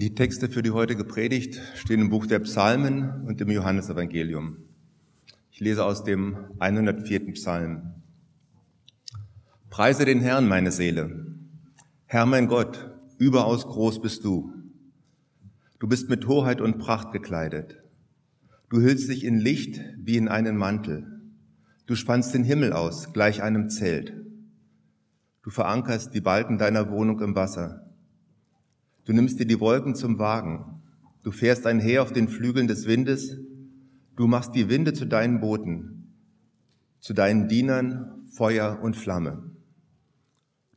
Die Texte für die heutige Predigt stehen im Buch der Psalmen und im Johannesevangelium. Ich lese aus dem 104. Psalm. Preise den Herrn, meine Seele. Herr mein Gott, überaus groß bist du. Du bist mit Hoheit und Pracht gekleidet. Du hüllst dich in Licht wie in einen Mantel. Du spannst den Himmel aus, gleich einem Zelt. Du verankerst die Balken deiner Wohnung im Wasser. Du nimmst dir die Wolken zum Wagen. Du fährst einher auf den Flügeln des Windes. Du machst die Winde zu deinen Booten, zu deinen Dienern Feuer und Flamme.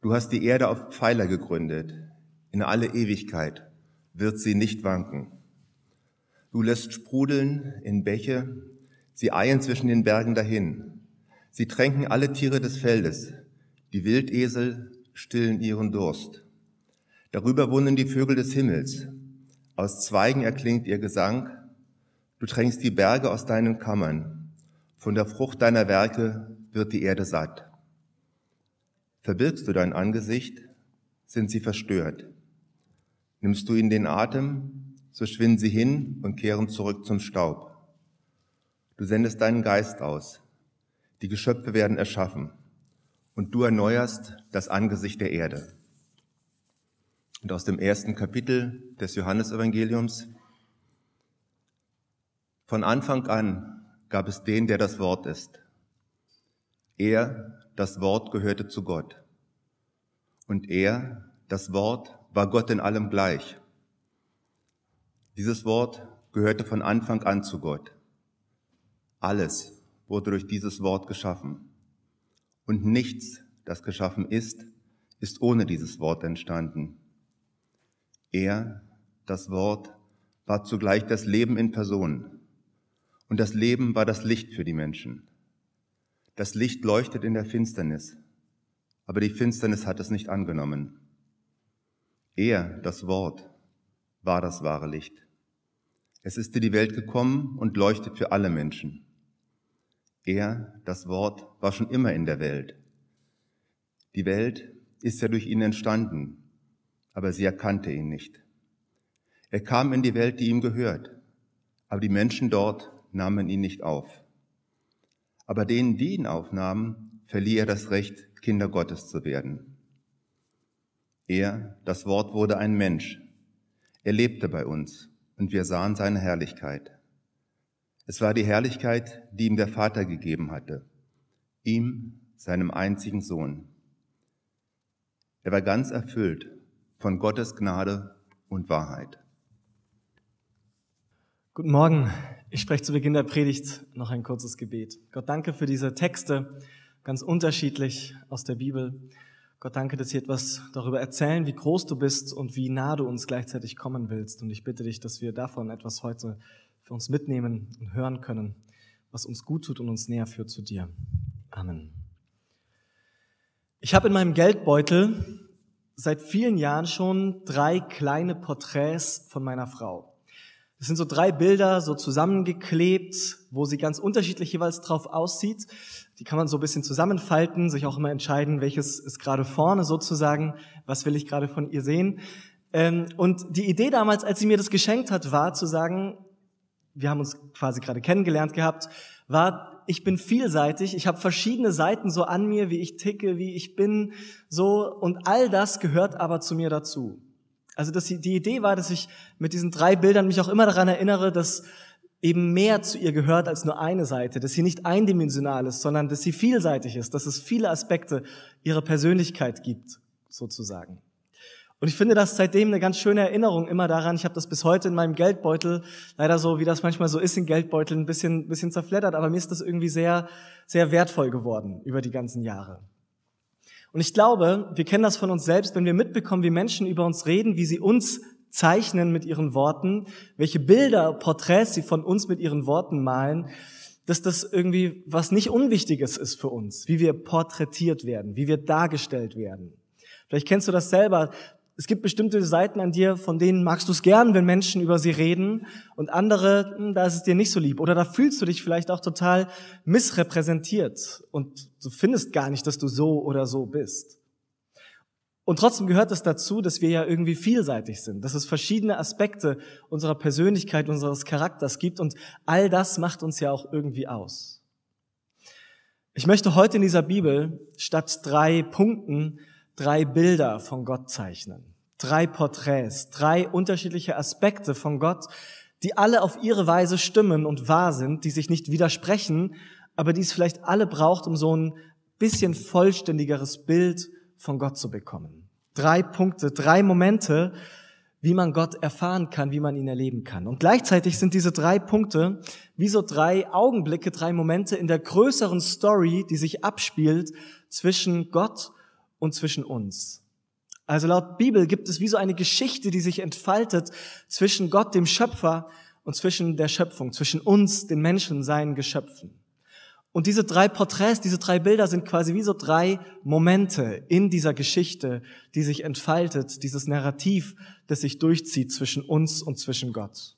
Du hast die Erde auf Pfeiler gegründet. In alle Ewigkeit wird sie nicht wanken. Du lässt sprudeln in Bäche. Sie eilen zwischen den Bergen dahin. Sie tränken alle Tiere des Feldes. Die Wildesel stillen ihren Durst. Darüber wohnen die Vögel des Himmels. Aus Zweigen erklingt ihr Gesang. Du tränkst die Berge aus deinen Kammern. Von der Frucht deiner Werke wird die Erde satt. Verbirgst du dein Angesicht, sind sie verstört. Nimmst du ihnen den Atem, so schwinden sie hin und kehren zurück zum Staub. Du sendest deinen Geist aus. Die Geschöpfe werden erschaffen. Und du erneuerst das Angesicht der Erde und aus dem ersten Kapitel des Johannesevangeliums. Von Anfang an gab es den, der das Wort ist. Er, das Wort, gehörte zu Gott. Und er, das Wort, war Gott in allem gleich. Dieses Wort gehörte von Anfang an zu Gott. Alles wurde durch dieses Wort geschaffen. Und nichts, das geschaffen ist, ist ohne dieses Wort entstanden. Er, das Wort, war zugleich das Leben in Person. Und das Leben war das Licht für die Menschen. Das Licht leuchtet in der Finsternis, aber die Finsternis hat es nicht angenommen. Er, das Wort, war das wahre Licht. Es ist in die Welt gekommen und leuchtet für alle Menschen. Er, das Wort, war schon immer in der Welt. Die Welt ist ja durch ihn entstanden aber sie erkannte ihn nicht. Er kam in die Welt, die ihm gehört, aber die Menschen dort nahmen ihn nicht auf. Aber denen, die ihn aufnahmen, verlieh er das Recht, Kinder Gottes zu werden. Er, das Wort, wurde ein Mensch. Er lebte bei uns und wir sahen seine Herrlichkeit. Es war die Herrlichkeit, die ihm der Vater gegeben hatte, ihm, seinem einzigen Sohn. Er war ganz erfüllt von Gottes Gnade und Wahrheit. Guten Morgen. Ich spreche zu Beginn der Predigt noch ein kurzes Gebet. Gott, danke für diese Texte, ganz unterschiedlich aus der Bibel. Gott, danke, dass Sie etwas darüber erzählen, wie groß du bist und wie nah du uns gleichzeitig kommen willst. Und ich bitte dich, dass wir davon etwas heute für uns mitnehmen und hören können, was uns gut tut und uns näher führt zu dir. Amen. Ich habe in meinem Geldbeutel seit vielen Jahren schon drei kleine Porträts von meiner Frau. Das sind so drei Bilder, so zusammengeklebt, wo sie ganz unterschiedlich jeweils drauf aussieht. Die kann man so ein bisschen zusammenfalten, sich auch immer entscheiden, welches ist gerade vorne sozusagen, was will ich gerade von ihr sehen. Ähm, und die Idee damals, als sie mir das geschenkt hat, war zu sagen, wir haben uns quasi gerade kennengelernt gehabt, war ich bin vielseitig, ich habe verschiedene Seiten so an mir, wie ich ticke, wie ich bin, so und all das gehört aber zu mir dazu. Also das, die Idee war, dass ich mit diesen drei Bildern mich auch immer daran erinnere, dass eben mehr zu ihr gehört als nur eine Seite, dass sie nicht eindimensional ist, sondern dass sie vielseitig ist, dass es viele Aspekte ihrer Persönlichkeit gibt, sozusagen. Und ich finde das seitdem eine ganz schöne Erinnerung immer daran. Ich habe das bis heute in meinem Geldbeutel, leider so, wie das manchmal so ist in Geldbeuteln, ein bisschen, bisschen zerfleddert, aber mir ist das irgendwie sehr, sehr wertvoll geworden über die ganzen Jahre. Und ich glaube, wir kennen das von uns selbst, wenn wir mitbekommen, wie Menschen über uns reden, wie sie uns zeichnen mit ihren Worten, welche Bilder, Porträts sie von uns mit ihren Worten malen, dass das irgendwie was nicht Unwichtiges ist für uns, wie wir porträtiert werden, wie wir dargestellt werden. Vielleicht kennst du das selber. Es gibt bestimmte Seiten an dir, von denen magst du es gern, wenn Menschen über sie reden, und andere, hm, da ist es dir nicht so lieb. Oder da fühlst du dich vielleicht auch total missrepräsentiert und du findest gar nicht, dass du so oder so bist. Und trotzdem gehört es dazu, dass wir ja irgendwie vielseitig sind, dass es verschiedene Aspekte unserer Persönlichkeit, unseres Charakters gibt und all das macht uns ja auch irgendwie aus. Ich möchte heute in dieser Bibel statt drei Punkten drei Bilder von Gott zeichnen. Drei Porträts, drei unterschiedliche Aspekte von Gott, die alle auf ihre Weise stimmen und wahr sind, die sich nicht widersprechen, aber die es vielleicht alle braucht, um so ein bisschen vollständigeres Bild von Gott zu bekommen. Drei Punkte, drei Momente, wie man Gott erfahren kann, wie man ihn erleben kann. Und gleichzeitig sind diese drei Punkte wie so drei Augenblicke, drei Momente in der größeren Story, die sich abspielt zwischen Gott und zwischen uns. Also laut Bibel gibt es wie so eine Geschichte, die sich entfaltet zwischen Gott, dem Schöpfer, und zwischen der Schöpfung, zwischen uns, den Menschen, seinen Geschöpfen. Und diese drei Porträts, diese drei Bilder sind quasi wie so drei Momente in dieser Geschichte, die sich entfaltet, dieses Narrativ, das sich durchzieht zwischen uns und zwischen Gott.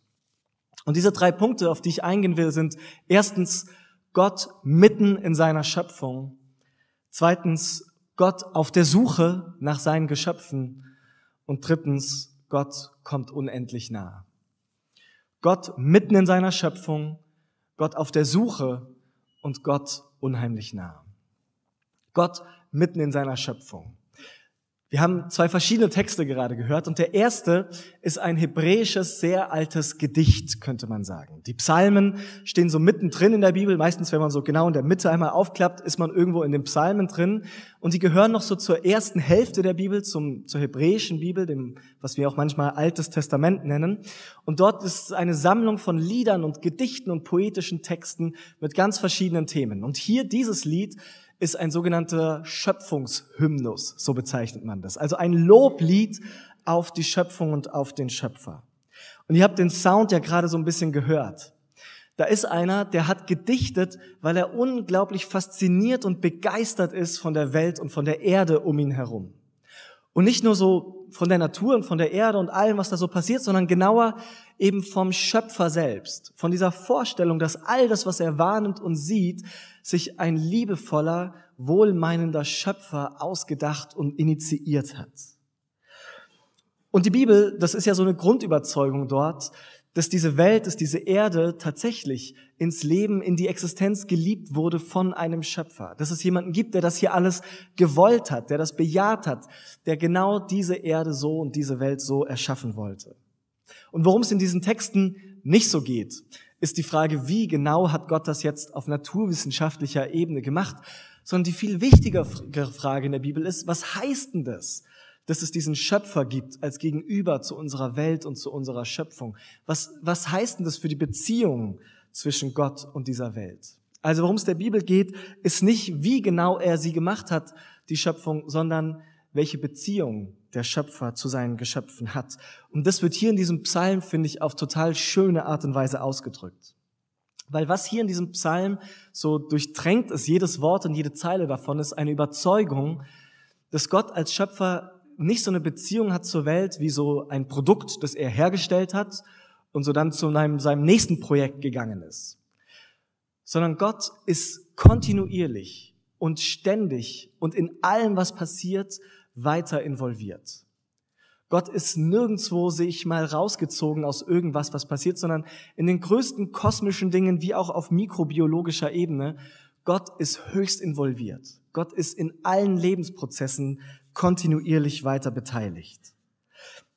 Und diese drei Punkte, auf die ich eingehen will, sind erstens Gott mitten in seiner Schöpfung, zweitens Gott auf der Suche nach seinen Geschöpfen und drittens Gott kommt unendlich nah. Gott mitten in seiner Schöpfung, Gott auf der Suche und Gott unheimlich nah. Gott mitten in seiner Schöpfung. Wir haben zwei verschiedene Texte gerade gehört und der erste ist ein hebräisches, sehr altes Gedicht, könnte man sagen. Die Psalmen stehen so mittendrin in der Bibel. Meistens, wenn man so genau in der Mitte einmal aufklappt, ist man irgendwo in den Psalmen drin. Und die gehören noch so zur ersten Hälfte der Bibel, zum, zur hebräischen Bibel, dem, was wir auch manchmal Altes Testament nennen. Und dort ist eine Sammlung von Liedern und Gedichten und poetischen Texten mit ganz verschiedenen Themen. Und hier dieses Lied ist ein sogenannter Schöpfungshymnus, so bezeichnet man das. Also ein Loblied auf die Schöpfung und auf den Schöpfer. Und ihr habt den Sound ja gerade so ein bisschen gehört. Da ist einer, der hat gedichtet, weil er unglaublich fasziniert und begeistert ist von der Welt und von der Erde um ihn herum. Und nicht nur so von der Natur und von der Erde und allem, was da so passiert, sondern genauer eben vom Schöpfer selbst. Von dieser Vorstellung, dass all das, was er wahrnimmt und sieht, sich ein liebevoller, wohlmeinender Schöpfer ausgedacht und initiiert hat. Und die Bibel, das ist ja so eine Grundüberzeugung dort, dass diese Welt, dass diese Erde tatsächlich ins Leben, in die Existenz geliebt wurde von einem Schöpfer. Dass es jemanden gibt, der das hier alles gewollt hat, der das bejaht hat, der genau diese Erde so und diese Welt so erschaffen wollte. Und worum es in diesen Texten nicht so geht, ist die Frage, wie genau hat Gott das jetzt auf naturwissenschaftlicher Ebene gemacht, sondern die viel wichtigere Frage in der Bibel ist, was heißt denn das, dass es diesen Schöpfer gibt als Gegenüber zu unserer Welt und zu unserer Schöpfung? Was, was heißt denn das für die Beziehung zwischen Gott und dieser Welt? Also worum es der Bibel geht, ist nicht, wie genau er sie gemacht hat, die Schöpfung, sondern welche Beziehung der Schöpfer zu seinen Geschöpfen hat. Und das wird hier in diesem Psalm, finde ich, auf total schöne Art und Weise ausgedrückt. Weil was hier in diesem Psalm so durchtränkt ist, jedes Wort und jede Zeile davon ist eine Überzeugung, dass Gott als Schöpfer nicht so eine Beziehung hat zur Welt wie so ein Produkt, das er hergestellt hat und so dann zu einem, seinem nächsten Projekt gegangen ist. Sondern Gott ist kontinuierlich und ständig und in allem, was passiert, weiter involviert. Gott ist nirgendwo sich mal rausgezogen aus irgendwas, was passiert, sondern in den größten kosmischen Dingen wie auch auf mikrobiologischer Ebene. Gott ist höchst involviert. Gott ist in allen Lebensprozessen kontinuierlich weiter beteiligt.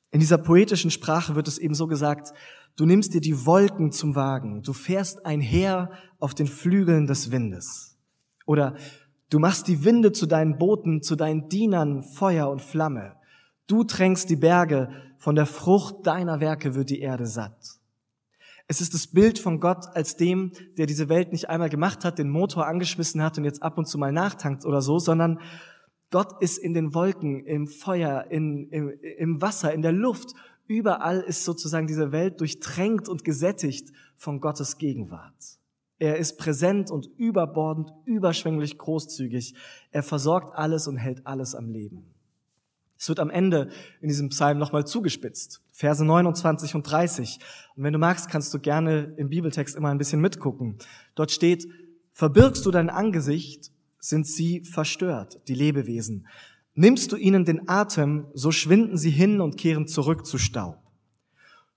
In dieser poetischen Sprache wird es eben so gesagt, du nimmst dir die Wolken zum Wagen, du fährst einher auf den Flügeln des Windes. Oder Du machst die Winde zu deinen Booten, zu deinen Dienern Feuer und Flamme. Du tränkst die Berge, von der Frucht deiner Werke wird die Erde satt. Es ist das Bild von Gott als dem, der diese Welt nicht einmal gemacht hat, den Motor angeschmissen hat und jetzt ab und zu mal nachtankt oder so, sondern Gott ist in den Wolken, im Feuer, in, im, im Wasser, in der Luft. Überall ist sozusagen diese Welt durchtränkt und gesättigt von Gottes Gegenwart. Er ist präsent und überbordend, überschwänglich großzügig. Er versorgt alles und hält alles am Leben. Es wird am Ende in diesem Psalm nochmal zugespitzt. Verse 29 und 30. Und wenn du magst, kannst du gerne im Bibeltext immer ein bisschen mitgucken. Dort steht, verbirgst du dein Angesicht, sind sie verstört, die Lebewesen. Nimmst du ihnen den Atem, so schwinden sie hin und kehren zurück zu Staub.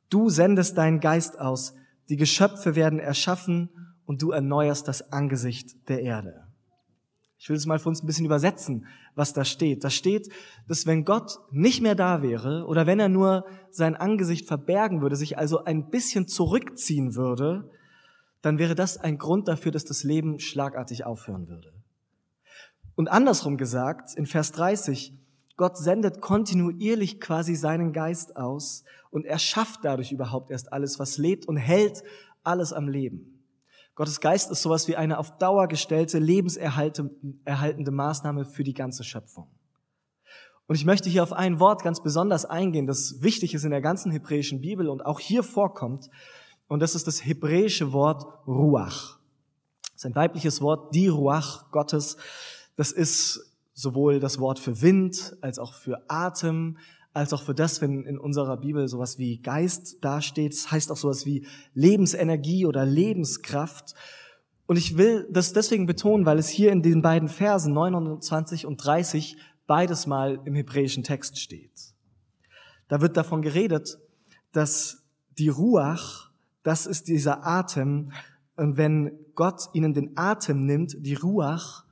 Du sendest deinen Geist aus, die Geschöpfe werden erschaffen und du erneuerst das Angesicht der Erde. Ich will es mal für uns ein bisschen übersetzen, was da steht. Da steht, dass wenn Gott nicht mehr da wäre oder wenn er nur sein Angesicht verbergen würde, sich also ein bisschen zurückziehen würde, dann wäre das ein Grund dafür, dass das Leben schlagartig aufhören würde. Und andersrum gesagt, in Vers 30, Gott sendet kontinuierlich quasi seinen Geist aus und er schafft dadurch überhaupt erst alles, was lebt und hält alles am Leben. Gottes Geist ist sowas wie eine auf Dauer gestellte, lebenserhaltende Maßnahme für die ganze Schöpfung. Und ich möchte hier auf ein Wort ganz besonders eingehen, das wichtig ist in der ganzen hebräischen Bibel und auch hier vorkommt. Und das ist das hebräische Wort Ruach. Das ist ein weibliches Wort, die Ruach Gottes. Das ist sowohl das Wort für Wind als auch für Atem, als auch für das, wenn in unserer Bibel sowas wie Geist dasteht. Das heißt auch sowas wie Lebensenergie oder Lebenskraft. Und ich will das deswegen betonen, weil es hier in den beiden Versen 29 und 30 beides mal im hebräischen Text steht. Da wird davon geredet, dass die Ruach, das ist dieser Atem, und wenn Gott ihnen den Atem nimmt, die Ruach,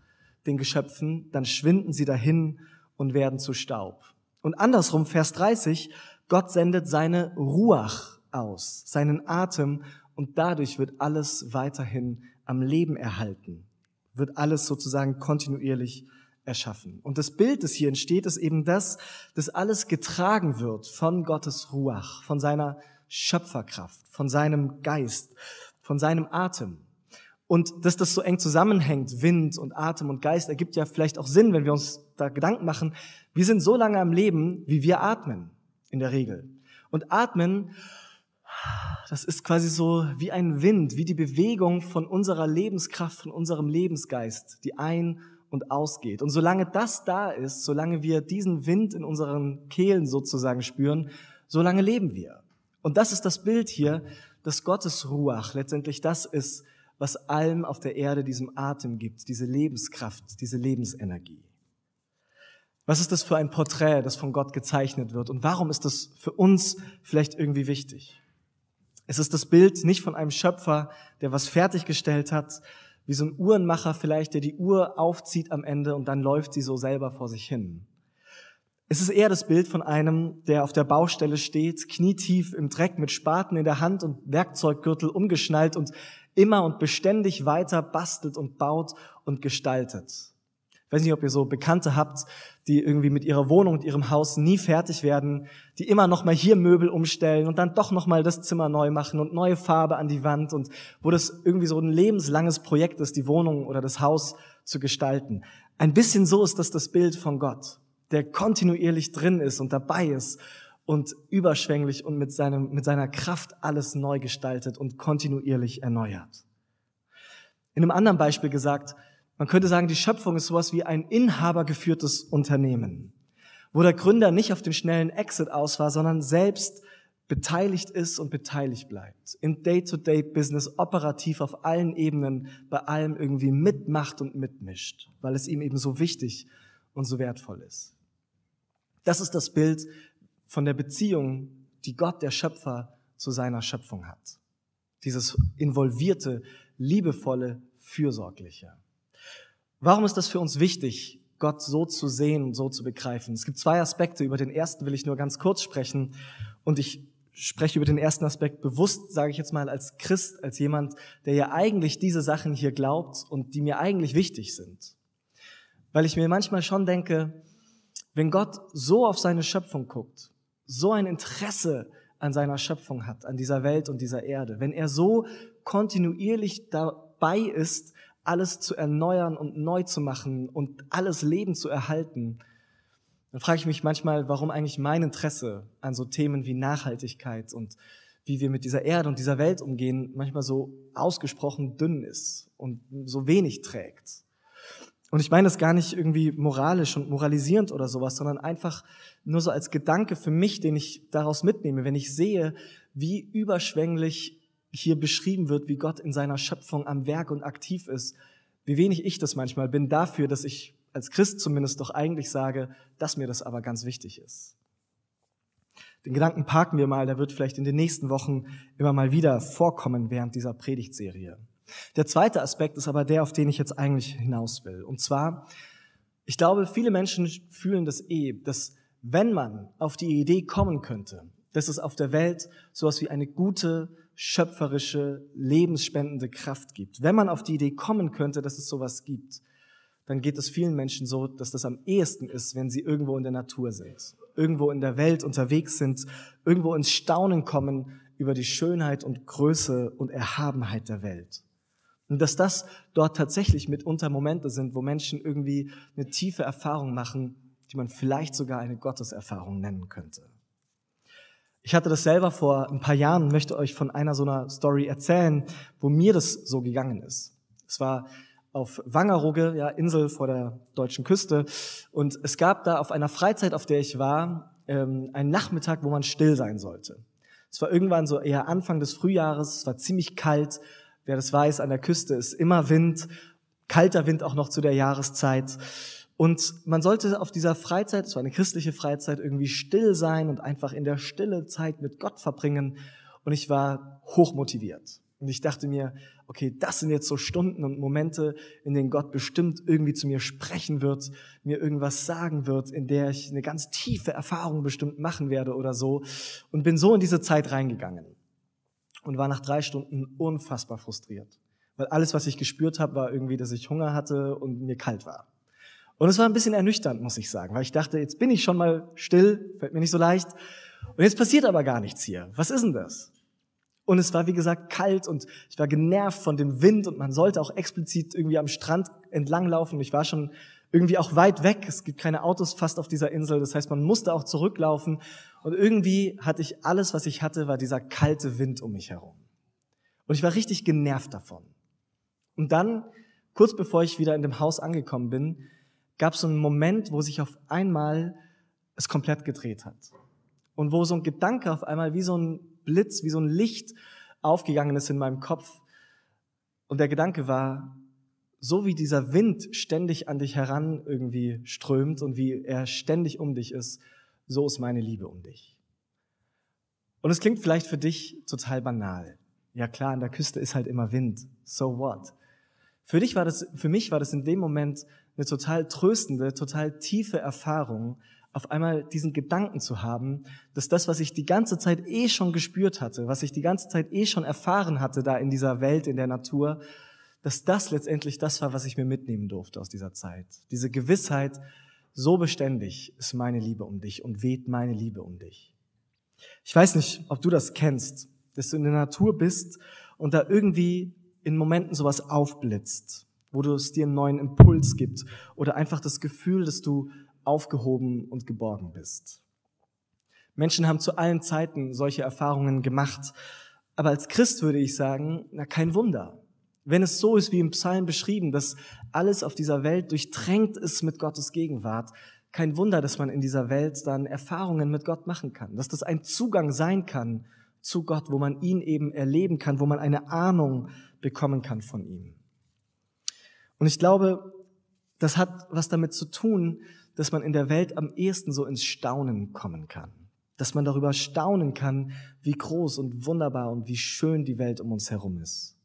den Geschöpfen, dann schwinden sie dahin und werden zu Staub. Und andersrum, Vers 30, Gott sendet seine Ruach aus, seinen Atem, und dadurch wird alles weiterhin am Leben erhalten, wird alles sozusagen kontinuierlich erschaffen. Und das Bild, das hier entsteht, ist eben das, dass alles getragen wird von Gottes Ruach, von seiner Schöpferkraft, von seinem Geist, von seinem Atem. Und dass das so eng zusammenhängt, Wind und Atem und Geist, ergibt ja vielleicht auch Sinn, wenn wir uns da Gedanken machen. Wir sind so lange am Leben, wie wir atmen, in der Regel. Und atmen, das ist quasi so wie ein Wind, wie die Bewegung von unserer Lebenskraft, von unserem Lebensgeist, die ein- und ausgeht. Und solange das da ist, solange wir diesen Wind in unseren Kehlen sozusagen spüren, solange leben wir. Und das ist das Bild hier, dass Gottes Ruach letztendlich das ist, was allem auf der Erde diesem Atem gibt, diese Lebenskraft, diese Lebensenergie. Was ist das für ein Porträt, das von Gott gezeichnet wird? Und warum ist das für uns vielleicht irgendwie wichtig? Es ist das Bild nicht von einem Schöpfer, der was fertiggestellt hat, wie so ein Uhrenmacher vielleicht, der die Uhr aufzieht am Ende und dann läuft sie so selber vor sich hin. Es ist eher das Bild von einem, der auf der Baustelle steht, knietief im Dreck mit Spaten in der Hand und Werkzeuggürtel umgeschnallt und immer und beständig weiter bastelt und baut und gestaltet. Ich weiß nicht, ob ihr so Bekannte habt, die irgendwie mit ihrer Wohnung und ihrem Haus nie fertig werden, die immer noch mal hier Möbel umstellen und dann doch noch mal das Zimmer neu machen und neue Farbe an die Wand und wo das irgendwie so ein lebenslanges Projekt ist, die Wohnung oder das Haus zu gestalten. Ein bisschen so ist das das Bild von Gott, der kontinuierlich drin ist und dabei ist und überschwänglich und mit, seinem, mit seiner Kraft alles neu gestaltet und kontinuierlich erneuert. In einem anderen Beispiel gesagt, man könnte sagen, die Schöpfung ist sowas wie ein inhabergeführtes Unternehmen, wo der Gründer nicht auf den schnellen Exit aus war, sondern selbst beteiligt ist und beteiligt bleibt. Im Day-to-Day-Business operativ auf allen Ebenen bei allem irgendwie mitmacht und mitmischt, weil es ihm eben so wichtig und so wertvoll ist. Das ist das Bild, von der Beziehung, die Gott, der Schöpfer, zu seiner Schöpfung hat. Dieses involvierte, liebevolle, fürsorgliche. Warum ist das für uns wichtig, Gott so zu sehen und so zu begreifen? Es gibt zwei Aspekte. Über den ersten will ich nur ganz kurz sprechen. Und ich spreche über den ersten Aspekt bewusst, sage ich jetzt mal, als Christ, als jemand, der ja eigentlich diese Sachen hier glaubt und die mir eigentlich wichtig sind. Weil ich mir manchmal schon denke, wenn Gott so auf seine Schöpfung guckt, so ein Interesse an seiner Schöpfung hat, an dieser Welt und dieser Erde, wenn er so kontinuierlich dabei ist, alles zu erneuern und neu zu machen und alles Leben zu erhalten, dann frage ich mich manchmal, warum eigentlich mein Interesse an so Themen wie Nachhaltigkeit und wie wir mit dieser Erde und dieser Welt umgehen, manchmal so ausgesprochen dünn ist und so wenig trägt. Und ich meine das gar nicht irgendwie moralisch und moralisierend oder sowas, sondern einfach nur so als Gedanke für mich, den ich daraus mitnehme, wenn ich sehe, wie überschwänglich hier beschrieben wird, wie Gott in seiner Schöpfung am Werk und aktiv ist, wie wenig ich das manchmal bin dafür, dass ich als Christ zumindest doch eigentlich sage, dass mir das aber ganz wichtig ist. Den Gedanken parken wir mal, der wird vielleicht in den nächsten Wochen immer mal wieder vorkommen während dieser Predigtserie. Der zweite Aspekt ist aber der, auf den ich jetzt eigentlich hinaus will. Und zwar, ich glaube, viele Menschen fühlen das eh, dass wenn man auf die Idee kommen könnte, dass es auf der Welt sowas wie eine gute, schöpferische, lebensspendende Kraft gibt. Wenn man auf die Idee kommen könnte, dass es sowas gibt, dann geht es vielen Menschen so, dass das am ehesten ist, wenn sie irgendwo in der Natur sind, irgendwo in der Welt unterwegs sind, irgendwo ins Staunen kommen über die Schönheit und Größe und Erhabenheit der Welt. Und dass das dort tatsächlich mitunter Momente sind, wo Menschen irgendwie eine tiefe Erfahrung machen, die man vielleicht sogar eine Gotteserfahrung nennen könnte. Ich hatte das selber vor ein paar Jahren und möchte euch von einer so einer Story erzählen, wo mir das so gegangen ist. Es war auf Wangerooge, ja, Insel vor der deutschen Küste. Und es gab da auf einer Freizeit, auf der ich war, ähm, einen Nachmittag, wo man still sein sollte. Es war irgendwann so eher Anfang des Frühjahres, es war ziemlich kalt. Wer das weiß, an der Küste ist immer Wind, kalter Wind auch noch zu der Jahreszeit. Und man sollte auf dieser Freizeit, es war eine christliche Freizeit, irgendwie still sein und einfach in der Stille Zeit mit Gott verbringen. Und ich war hochmotiviert. Und ich dachte mir, okay, das sind jetzt so Stunden und Momente, in denen Gott bestimmt irgendwie zu mir sprechen wird, mir irgendwas sagen wird, in der ich eine ganz tiefe Erfahrung bestimmt machen werde oder so. Und bin so in diese Zeit reingegangen und war nach drei Stunden unfassbar frustriert. Weil alles, was ich gespürt habe, war irgendwie, dass ich Hunger hatte und mir kalt war. Und es war ein bisschen ernüchternd, muss ich sagen, weil ich dachte, jetzt bin ich schon mal still, fällt mir nicht so leicht. Und jetzt passiert aber gar nichts hier. Was ist denn das? Und es war, wie gesagt, kalt und ich war genervt von dem Wind und man sollte auch explizit irgendwie am Strand entlanglaufen. Ich war schon irgendwie auch weit weg. Es gibt keine Autos fast auf dieser Insel. Das heißt, man musste auch zurücklaufen. Und irgendwie hatte ich alles, was ich hatte, war dieser kalte Wind um mich herum. Und ich war richtig genervt davon. Und dann, kurz bevor ich wieder in dem Haus angekommen bin, gab es so einen Moment, wo sich auf einmal es komplett gedreht hat. Und wo so ein Gedanke auf einmal wie so ein Blitz, wie so ein Licht aufgegangen ist in meinem Kopf. Und der Gedanke war, so wie dieser Wind ständig an dich heran irgendwie strömt und wie er ständig um dich ist, so ist meine Liebe um dich. Und es klingt vielleicht für dich total banal. Ja klar, an der Küste ist halt immer Wind. So what? Für dich war das, für mich war das in dem Moment eine total tröstende, total tiefe Erfahrung, auf einmal diesen Gedanken zu haben, dass das, was ich die ganze Zeit eh schon gespürt hatte, was ich die ganze Zeit eh schon erfahren hatte da in dieser Welt, in der Natur, dass das letztendlich das war, was ich mir mitnehmen durfte aus dieser Zeit. Diese Gewissheit, so beständig ist meine Liebe um dich und weht meine Liebe um dich. Ich weiß nicht, ob du das kennst, dass du in der Natur bist und da irgendwie in Momenten sowas aufblitzt, wo du es dir einen neuen Impuls gibt oder einfach das Gefühl, dass du aufgehoben und geborgen bist. Menschen haben zu allen Zeiten solche Erfahrungen gemacht. Aber als Christ würde ich sagen, na kein Wunder. Wenn es so ist wie im Psalm beschrieben, dass alles auf dieser Welt durchtränkt ist mit Gottes Gegenwart, kein Wunder, dass man in dieser Welt dann Erfahrungen mit Gott machen kann, dass das ein Zugang sein kann zu Gott, wo man ihn eben erleben kann, wo man eine Ahnung bekommen kann von ihm. Und ich glaube, das hat was damit zu tun, dass man in der Welt am ehesten so ins Staunen kommen kann. Dass man darüber staunen kann, wie groß und wunderbar und wie schön die Welt um uns herum ist.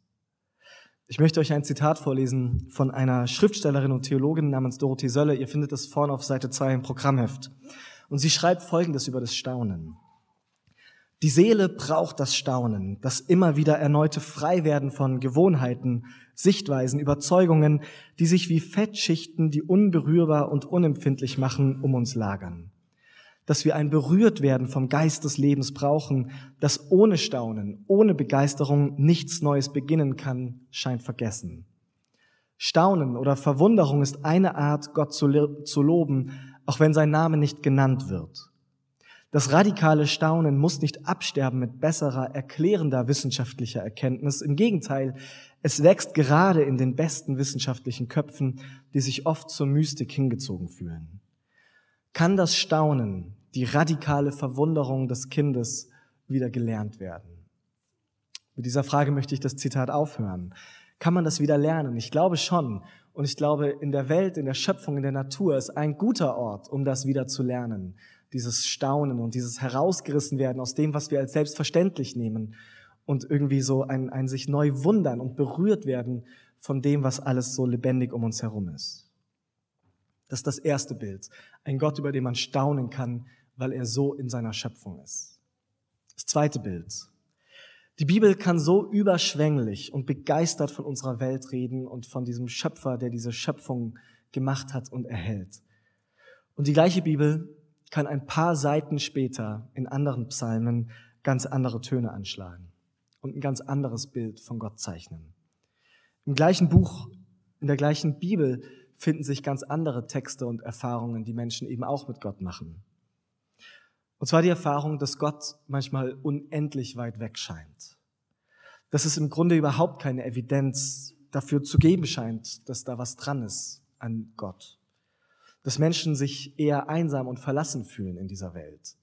Ich möchte euch ein Zitat vorlesen von einer Schriftstellerin und Theologin namens Dorothee Sölle. Ihr findet es vorne auf Seite 2 im Programmheft. Und sie schreibt Folgendes über das Staunen. Die Seele braucht das Staunen, das immer wieder erneute Freiwerden von Gewohnheiten, Sichtweisen, Überzeugungen, die sich wie Fettschichten, die unberührbar und unempfindlich machen, um uns lagern. Dass wir ein Berührtwerden vom Geist des Lebens brauchen, das ohne Staunen, ohne Begeisterung nichts Neues beginnen kann, scheint vergessen. Staunen oder Verwunderung ist eine Art, Gott zu, zu loben, auch wenn sein Name nicht genannt wird. Das radikale Staunen muss nicht absterben mit besserer, erklärender wissenschaftlicher Erkenntnis. Im Gegenteil, es wächst gerade in den besten wissenschaftlichen Köpfen, die sich oft zur Mystik hingezogen fühlen. Kann das Staunen, die radikale Verwunderung des Kindes wieder gelernt werden? Mit dieser Frage möchte ich das Zitat aufhören. Kann man das wieder lernen? Ich glaube schon. Und ich glaube, in der Welt, in der Schöpfung, in der Natur ist ein guter Ort, um das wieder zu lernen. Dieses Staunen und dieses herausgerissen werden aus dem, was wir als selbstverständlich nehmen und irgendwie so ein, ein sich neu wundern und berührt werden von dem, was alles so lebendig um uns herum ist. Das ist das erste Bild. Ein Gott, über den man staunen kann, weil er so in seiner Schöpfung ist. Das zweite Bild. Die Bibel kann so überschwänglich und begeistert von unserer Welt reden und von diesem Schöpfer, der diese Schöpfung gemacht hat und erhält. Und die gleiche Bibel kann ein paar Seiten später in anderen Psalmen ganz andere Töne anschlagen und ein ganz anderes Bild von Gott zeichnen. Im gleichen Buch, in der gleichen Bibel finden sich ganz andere Texte und Erfahrungen, die Menschen eben auch mit Gott machen. Und zwar die Erfahrung, dass Gott manchmal unendlich weit weg scheint. Dass es im Grunde überhaupt keine Evidenz dafür zu geben scheint, dass da was dran ist an Gott. Dass Menschen sich eher einsam und verlassen fühlen in dieser Welt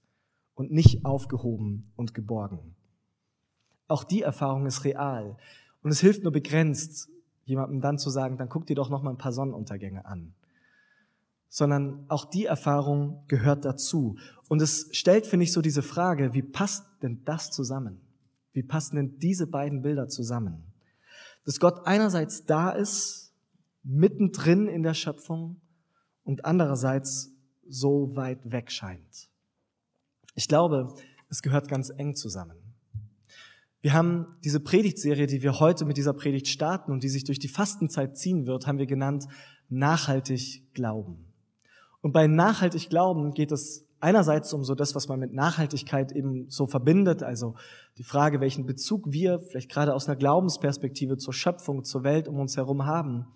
und nicht aufgehoben und geborgen. Auch die Erfahrung ist real. Und es hilft nur begrenzt, jemandem dann zu sagen, dann guck dir doch noch mal ein paar Sonnenuntergänge an. Sondern auch die Erfahrung gehört dazu. Und es stellt, finde ich, so diese Frage, wie passt denn das zusammen? Wie passen denn diese beiden Bilder zusammen? Dass Gott einerseits da ist, mittendrin in der Schöpfung und andererseits so weit weg scheint. Ich glaube, es gehört ganz eng zusammen. Wir haben diese Predigtserie, die wir heute mit dieser Predigt starten und die sich durch die Fastenzeit ziehen wird, haben wir genannt nachhaltig glauben. Und bei nachhaltig glauben geht es einerseits um so das, was man mit Nachhaltigkeit eben so verbindet, also die Frage, welchen Bezug wir vielleicht gerade aus einer Glaubensperspektive zur Schöpfung, zur Welt um uns herum haben.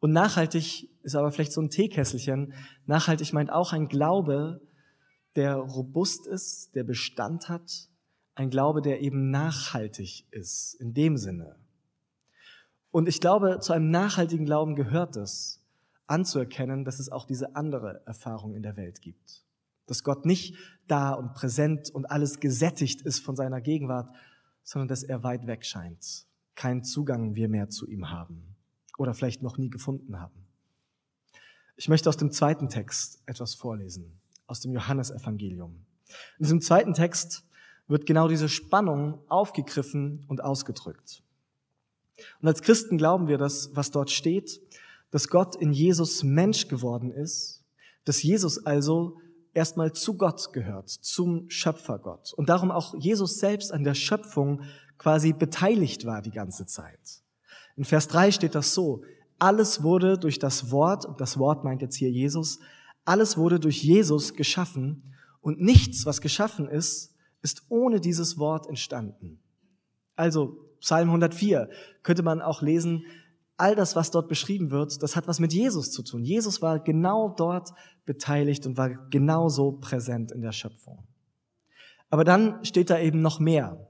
Und nachhaltig ist aber vielleicht so ein Teekesselchen. Nachhaltig meint auch ein Glaube, der robust ist, der Bestand hat, ein Glaube, der eben nachhaltig ist, in dem Sinne. Und ich glaube, zu einem nachhaltigen Glauben gehört es, anzuerkennen, dass es auch diese andere Erfahrung in der Welt gibt. Dass Gott nicht da und präsent und alles gesättigt ist von seiner Gegenwart, sondern dass er weit weg scheint. Keinen Zugang wir mehr zu ihm haben oder vielleicht noch nie gefunden haben. Ich möchte aus dem zweiten Text etwas vorlesen, aus dem Johannesevangelium. In diesem zweiten Text wird genau diese Spannung aufgegriffen und ausgedrückt. Und als Christen glauben wir, dass, was dort steht, dass Gott in Jesus Mensch geworden ist, dass Jesus also erstmal zu Gott gehört, zum Schöpfergott. Und darum auch Jesus selbst an der Schöpfung quasi beteiligt war die ganze Zeit. In Vers 3 steht das so, alles wurde durch das Wort, und das Wort meint jetzt hier Jesus, alles wurde durch Jesus geschaffen und nichts, was geschaffen ist, ist ohne dieses Wort entstanden. Also Psalm 104 könnte man auch lesen, all das, was dort beschrieben wird, das hat was mit Jesus zu tun. Jesus war genau dort beteiligt und war genauso präsent in der Schöpfung. Aber dann steht da eben noch mehr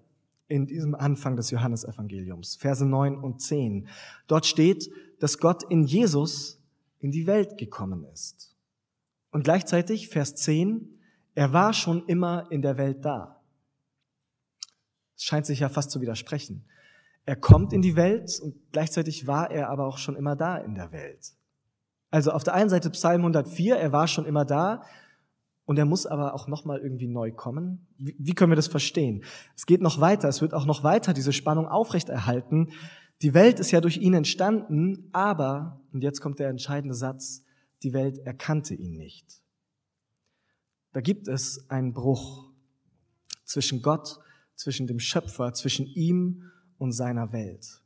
in diesem Anfang des Johannesevangeliums, Verse 9 und 10. Dort steht, dass Gott in Jesus in die Welt gekommen ist. Und gleichzeitig, Vers 10, er war schon immer in der Welt da. Es scheint sich ja fast zu widersprechen. Er kommt in die Welt und gleichzeitig war er aber auch schon immer da in der Welt. Also auf der einen Seite Psalm 104, er war schon immer da und er muss aber auch nochmal irgendwie neu kommen. Wie, können wir das verstehen? Es geht noch weiter, es wird auch noch weiter diese Spannung aufrechterhalten. Die Welt ist ja durch ihn entstanden, aber, und jetzt kommt der entscheidende Satz, die Welt erkannte ihn nicht. Da gibt es einen Bruch zwischen Gott zwischen dem Schöpfer, zwischen ihm und seiner Welt.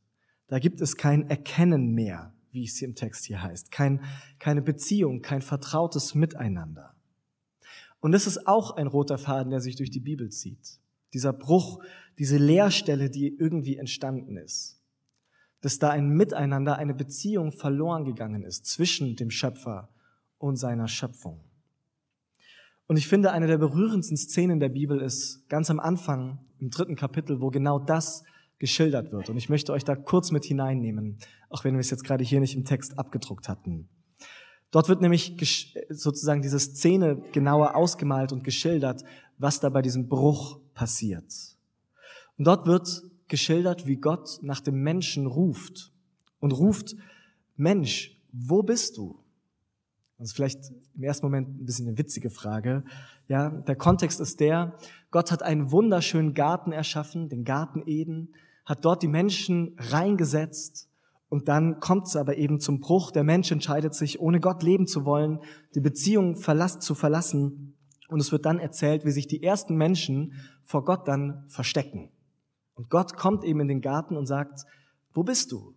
Da gibt es kein Erkennen mehr, wie es im Text hier heißt, kein, keine Beziehung, kein vertrautes Miteinander. Und das ist auch ein roter Faden, der sich durch die Bibel zieht. Dieser Bruch, diese Leerstelle, die irgendwie entstanden ist. Dass da ein Miteinander, eine Beziehung verloren gegangen ist zwischen dem Schöpfer und seiner Schöpfung. Und ich finde, eine der berührendsten Szenen der Bibel ist ganz am Anfang im dritten Kapitel, wo genau das geschildert wird. Und ich möchte euch da kurz mit hineinnehmen, auch wenn wir es jetzt gerade hier nicht im Text abgedruckt hatten. Dort wird nämlich sozusagen diese Szene genauer ausgemalt und geschildert, was da bei diesem Bruch passiert. Und dort wird geschildert, wie Gott nach dem Menschen ruft und ruft, Mensch, wo bist du? Ist vielleicht im ersten Moment ein bisschen eine witzige Frage. Ja, der Kontext ist der, Gott hat einen wunderschönen Garten erschaffen, den Garten Eden, hat dort die Menschen reingesetzt und dann kommt es aber eben zum Bruch. Der Mensch entscheidet sich, ohne Gott leben zu wollen, die Beziehung zu verlassen. Und es wird dann erzählt, wie sich die ersten Menschen vor Gott dann verstecken. Und Gott kommt eben in den Garten und sagt, wo bist du?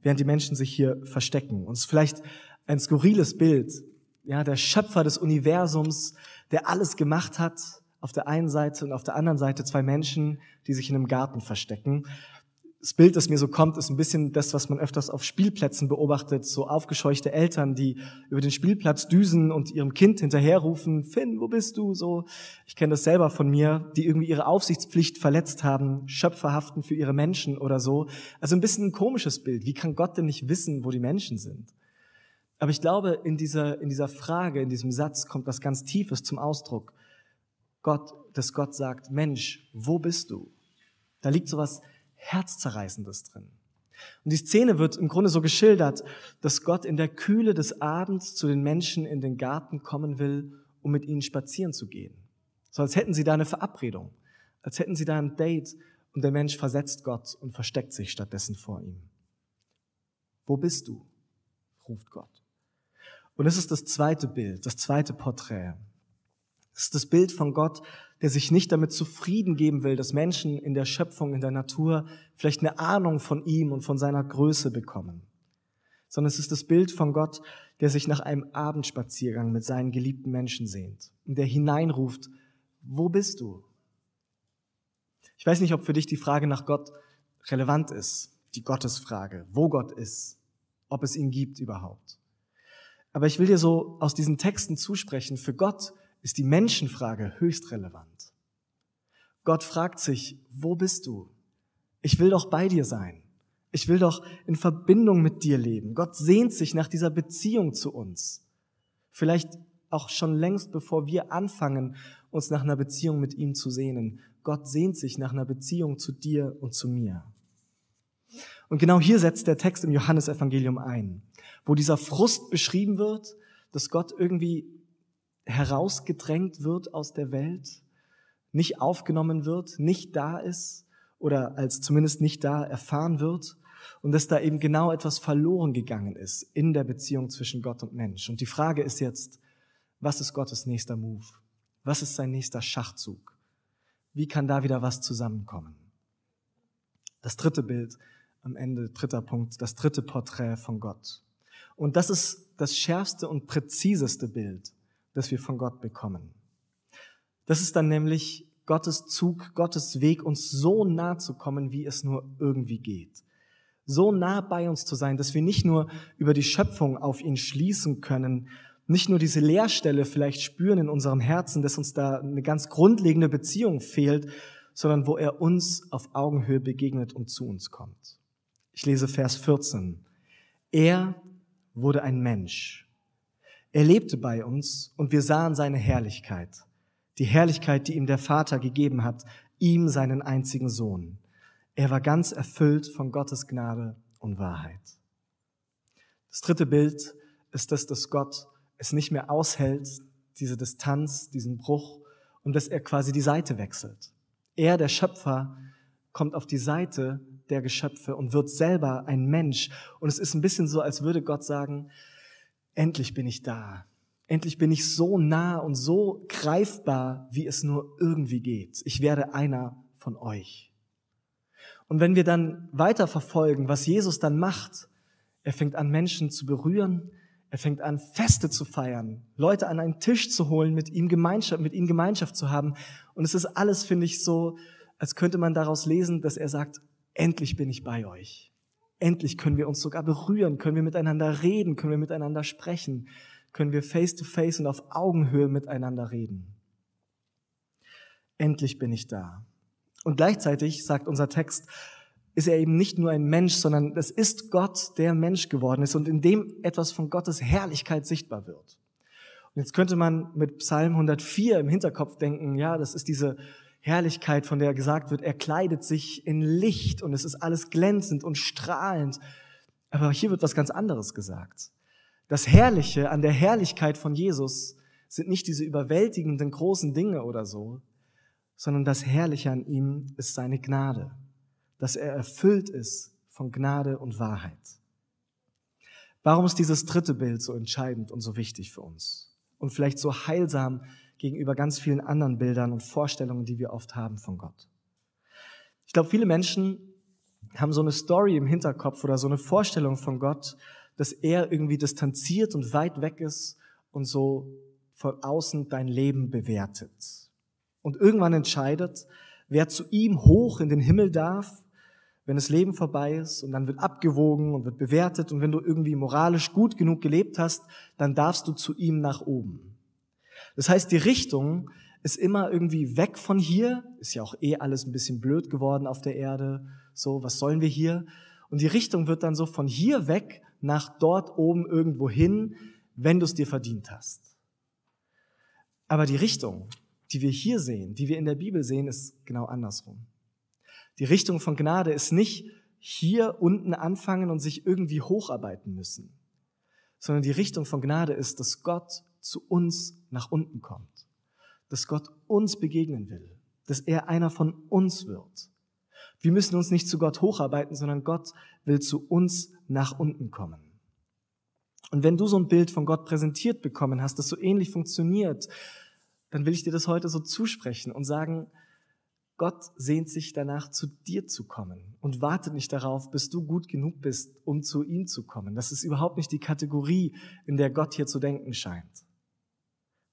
Während die Menschen sich hier verstecken. Und es ist vielleicht ein skurriles Bild. Ja, der Schöpfer des Universums, der alles gemacht hat, auf der einen Seite und auf der anderen Seite zwei Menschen, die sich in einem Garten verstecken. Das Bild, das mir so kommt, ist ein bisschen das, was man öfters auf Spielplätzen beobachtet. So aufgescheuchte Eltern, die über den Spielplatz düsen und ihrem Kind hinterherrufen, Finn, wo bist du? So, ich kenne das selber von mir, die irgendwie ihre Aufsichtspflicht verletzt haben, Schöpfer haften für ihre Menschen oder so. Also ein bisschen ein komisches Bild. Wie kann Gott denn nicht wissen, wo die Menschen sind? Aber ich glaube, in dieser, in dieser Frage, in diesem Satz kommt was ganz Tiefes zum Ausdruck. Gott, dass Gott sagt, Mensch, wo bist du? Da liegt so was Herzzerreißendes drin. Und die Szene wird im Grunde so geschildert, dass Gott in der Kühle des Abends zu den Menschen in den Garten kommen will, um mit ihnen spazieren zu gehen. So als hätten sie da eine Verabredung, als hätten sie da ein Date und der Mensch versetzt Gott und versteckt sich stattdessen vor ihm. Wo bist du? ruft Gott. Und es ist das zweite Bild, das zweite Porträt. Es ist das Bild von Gott, der sich nicht damit zufrieden geben will, dass Menschen in der Schöpfung, in der Natur vielleicht eine Ahnung von ihm und von seiner Größe bekommen, sondern es ist das Bild von Gott, der sich nach einem Abendspaziergang mit seinen geliebten Menschen sehnt und der hineinruft, wo bist du? Ich weiß nicht, ob für dich die Frage nach Gott relevant ist, die Gottesfrage, wo Gott ist, ob es ihn gibt überhaupt. Aber ich will dir so aus diesen Texten zusprechen, für Gott ist die Menschenfrage höchst relevant. Gott fragt sich, wo bist du? Ich will doch bei dir sein. Ich will doch in Verbindung mit dir leben. Gott sehnt sich nach dieser Beziehung zu uns. Vielleicht auch schon längst, bevor wir anfangen, uns nach einer Beziehung mit ihm zu sehnen. Gott sehnt sich nach einer Beziehung zu dir und zu mir. Und genau hier setzt der Text im Johannesevangelium ein, wo dieser Frust beschrieben wird, dass Gott irgendwie herausgedrängt wird aus der Welt, nicht aufgenommen wird, nicht da ist oder als zumindest nicht da erfahren wird und dass da eben genau etwas verloren gegangen ist in der Beziehung zwischen Gott und Mensch. Und die Frage ist jetzt, was ist Gottes nächster Move? Was ist sein nächster Schachzug? Wie kann da wieder was zusammenkommen? Das dritte Bild am Ende, dritter Punkt, das dritte Porträt von Gott. Und das ist das schärfste und präziseste Bild, das wir von Gott bekommen. Das ist dann nämlich Gottes Zug, Gottes Weg, uns so nah zu kommen, wie es nur irgendwie geht. So nah bei uns zu sein, dass wir nicht nur über die Schöpfung auf ihn schließen können, nicht nur diese Leerstelle vielleicht spüren in unserem Herzen, dass uns da eine ganz grundlegende Beziehung fehlt, sondern wo er uns auf Augenhöhe begegnet und zu uns kommt. Ich lese Vers 14. Er wurde ein Mensch er lebte bei uns und wir sahen seine Herrlichkeit, die Herrlichkeit, die ihm der Vater gegeben hat, ihm seinen einzigen Sohn. Er war ganz erfüllt von Gottes Gnade und Wahrheit. Das dritte Bild ist das, dass Gott es nicht mehr aushält, diese Distanz, diesen Bruch, und dass er quasi die Seite wechselt. Er, der Schöpfer, kommt auf die Seite der Geschöpfe und wird selber ein Mensch. Und es ist ein bisschen so, als würde Gott sagen, endlich bin ich da. Endlich bin ich so nah und so greifbar, wie es nur irgendwie geht. Ich werde einer von euch. Und wenn wir dann weiter verfolgen, was Jesus dann macht, er fängt an, Menschen zu berühren, er fängt an, Feste zu feiern, Leute an einen Tisch zu holen, mit ihm Gemeinschaft, mit ihnen Gemeinschaft zu haben. Und es ist alles, finde ich, so, als könnte man daraus lesen, dass er sagt, endlich bin ich bei euch. Endlich können wir uns sogar berühren, können wir miteinander reden, können wir miteinander sprechen, können wir face to face und auf Augenhöhe miteinander reden. Endlich bin ich da. Und gleichzeitig, sagt unser Text, ist er eben nicht nur ein Mensch, sondern es ist Gott, der Mensch geworden ist und in dem etwas von Gottes Herrlichkeit sichtbar wird. Und jetzt könnte man mit Psalm 104 im Hinterkopf denken, ja, das ist diese Herrlichkeit, von der gesagt wird, er kleidet sich in Licht und es ist alles glänzend und strahlend. Aber hier wird was ganz anderes gesagt. Das Herrliche an der Herrlichkeit von Jesus sind nicht diese überwältigenden großen Dinge oder so, sondern das Herrliche an ihm ist seine Gnade, dass er erfüllt ist von Gnade und Wahrheit. Warum ist dieses dritte Bild so entscheidend und so wichtig für uns? Und vielleicht so heilsam gegenüber ganz vielen anderen Bildern und Vorstellungen, die wir oft haben von Gott. Ich glaube, viele Menschen haben so eine Story im Hinterkopf oder so eine Vorstellung von Gott, dass er irgendwie distanziert und weit weg ist und so von außen dein Leben bewertet. Und irgendwann entscheidet, wer zu ihm hoch in den Himmel darf, wenn das Leben vorbei ist und dann wird abgewogen und wird bewertet und wenn du irgendwie moralisch gut genug gelebt hast, dann darfst du zu ihm nach oben. Das heißt, die Richtung ist immer irgendwie weg von hier, ist ja auch eh alles ein bisschen blöd geworden auf der Erde, so, was sollen wir hier? Und die Richtung wird dann so von hier weg nach dort oben irgendwo hin, wenn du es dir verdient hast. Aber die Richtung, die wir hier sehen, die wir in der Bibel sehen, ist genau andersrum. Die Richtung von Gnade ist nicht hier unten anfangen und sich irgendwie hocharbeiten müssen, sondern die Richtung von Gnade ist, dass Gott zu uns nach unten kommt, dass Gott uns begegnen will, dass er einer von uns wird. Wir müssen uns nicht zu Gott hocharbeiten, sondern Gott will zu uns nach unten kommen. Und wenn du so ein Bild von Gott präsentiert bekommen hast, das so ähnlich funktioniert, dann will ich dir das heute so zusprechen und sagen, Gott sehnt sich danach, zu dir zu kommen und wartet nicht darauf, bis du gut genug bist, um zu ihm zu kommen. Das ist überhaupt nicht die Kategorie, in der Gott hier zu denken scheint.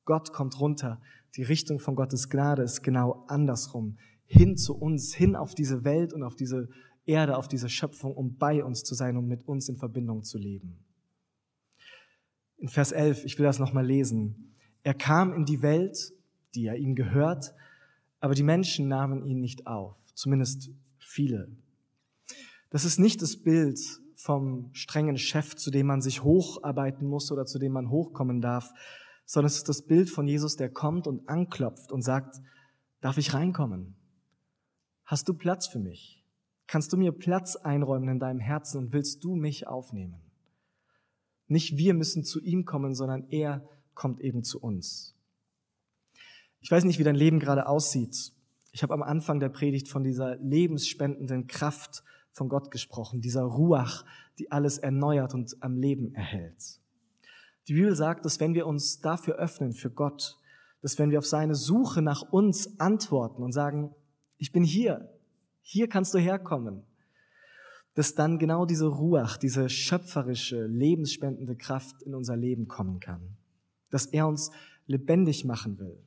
Gott kommt runter. Die Richtung von Gottes Gnade ist genau andersrum. Hin zu uns, hin auf diese Welt und auf diese Erde, auf diese Schöpfung, um bei uns zu sein, um mit uns in Verbindung zu leben. In Vers 11, ich will das nochmal lesen. Er kam in die Welt, die ja ihm gehört, aber die Menschen nahmen ihn nicht auf, zumindest viele. Das ist nicht das Bild vom strengen Chef, zu dem man sich hocharbeiten muss oder zu dem man hochkommen darf, sondern es ist das Bild von Jesus, der kommt und anklopft und sagt, darf ich reinkommen? Hast du Platz für mich? Kannst du mir Platz einräumen in deinem Herzen und willst du mich aufnehmen? Nicht wir müssen zu ihm kommen, sondern er kommt eben zu uns. Ich weiß nicht, wie dein Leben gerade aussieht. Ich habe am Anfang der Predigt von dieser lebensspendenden Kraft von Gott gesprochen, dieser Ruach, die alles erneuert und am Leben erhält. Die Bibel sagt, dass wenn wir uns dafür öffnen, für Gott, dass wenn wir auf seine Suche nach uns antworten und sagen, ich bin hier, hier kannst du herkommen, dass dann genau diese Ruach, diese schöpferische, lebensspendende Kraft in unser Leben kommen kann dass er uns lebendig machen will.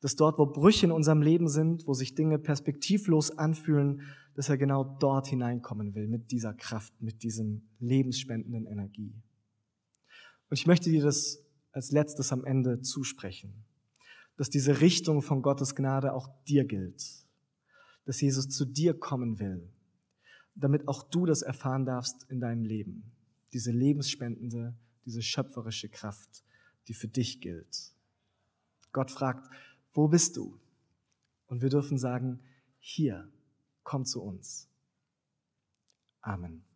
Dass dort, wo Brüche in unserem Leben sind, wo sich Dinge perspektivlos anfühlen, dass er genau dort hineinkommen will mit dieser Kraft, mit diesem lebensspendenden Energie. Und ich möchte dir das als letztes am Ende zusprechen, dass diese Richtung von Gottes Gnade auch dir gilt, dass Jesus zu dir kommen will, damit auch du das erfahren darfst in deinem Leben, diese lebensspendende, diese schöpferische Kraft, die für dich gilt. Gott fragt, wo bist du? Und wir dürfen sagen, hier, komm zu uns. Amen.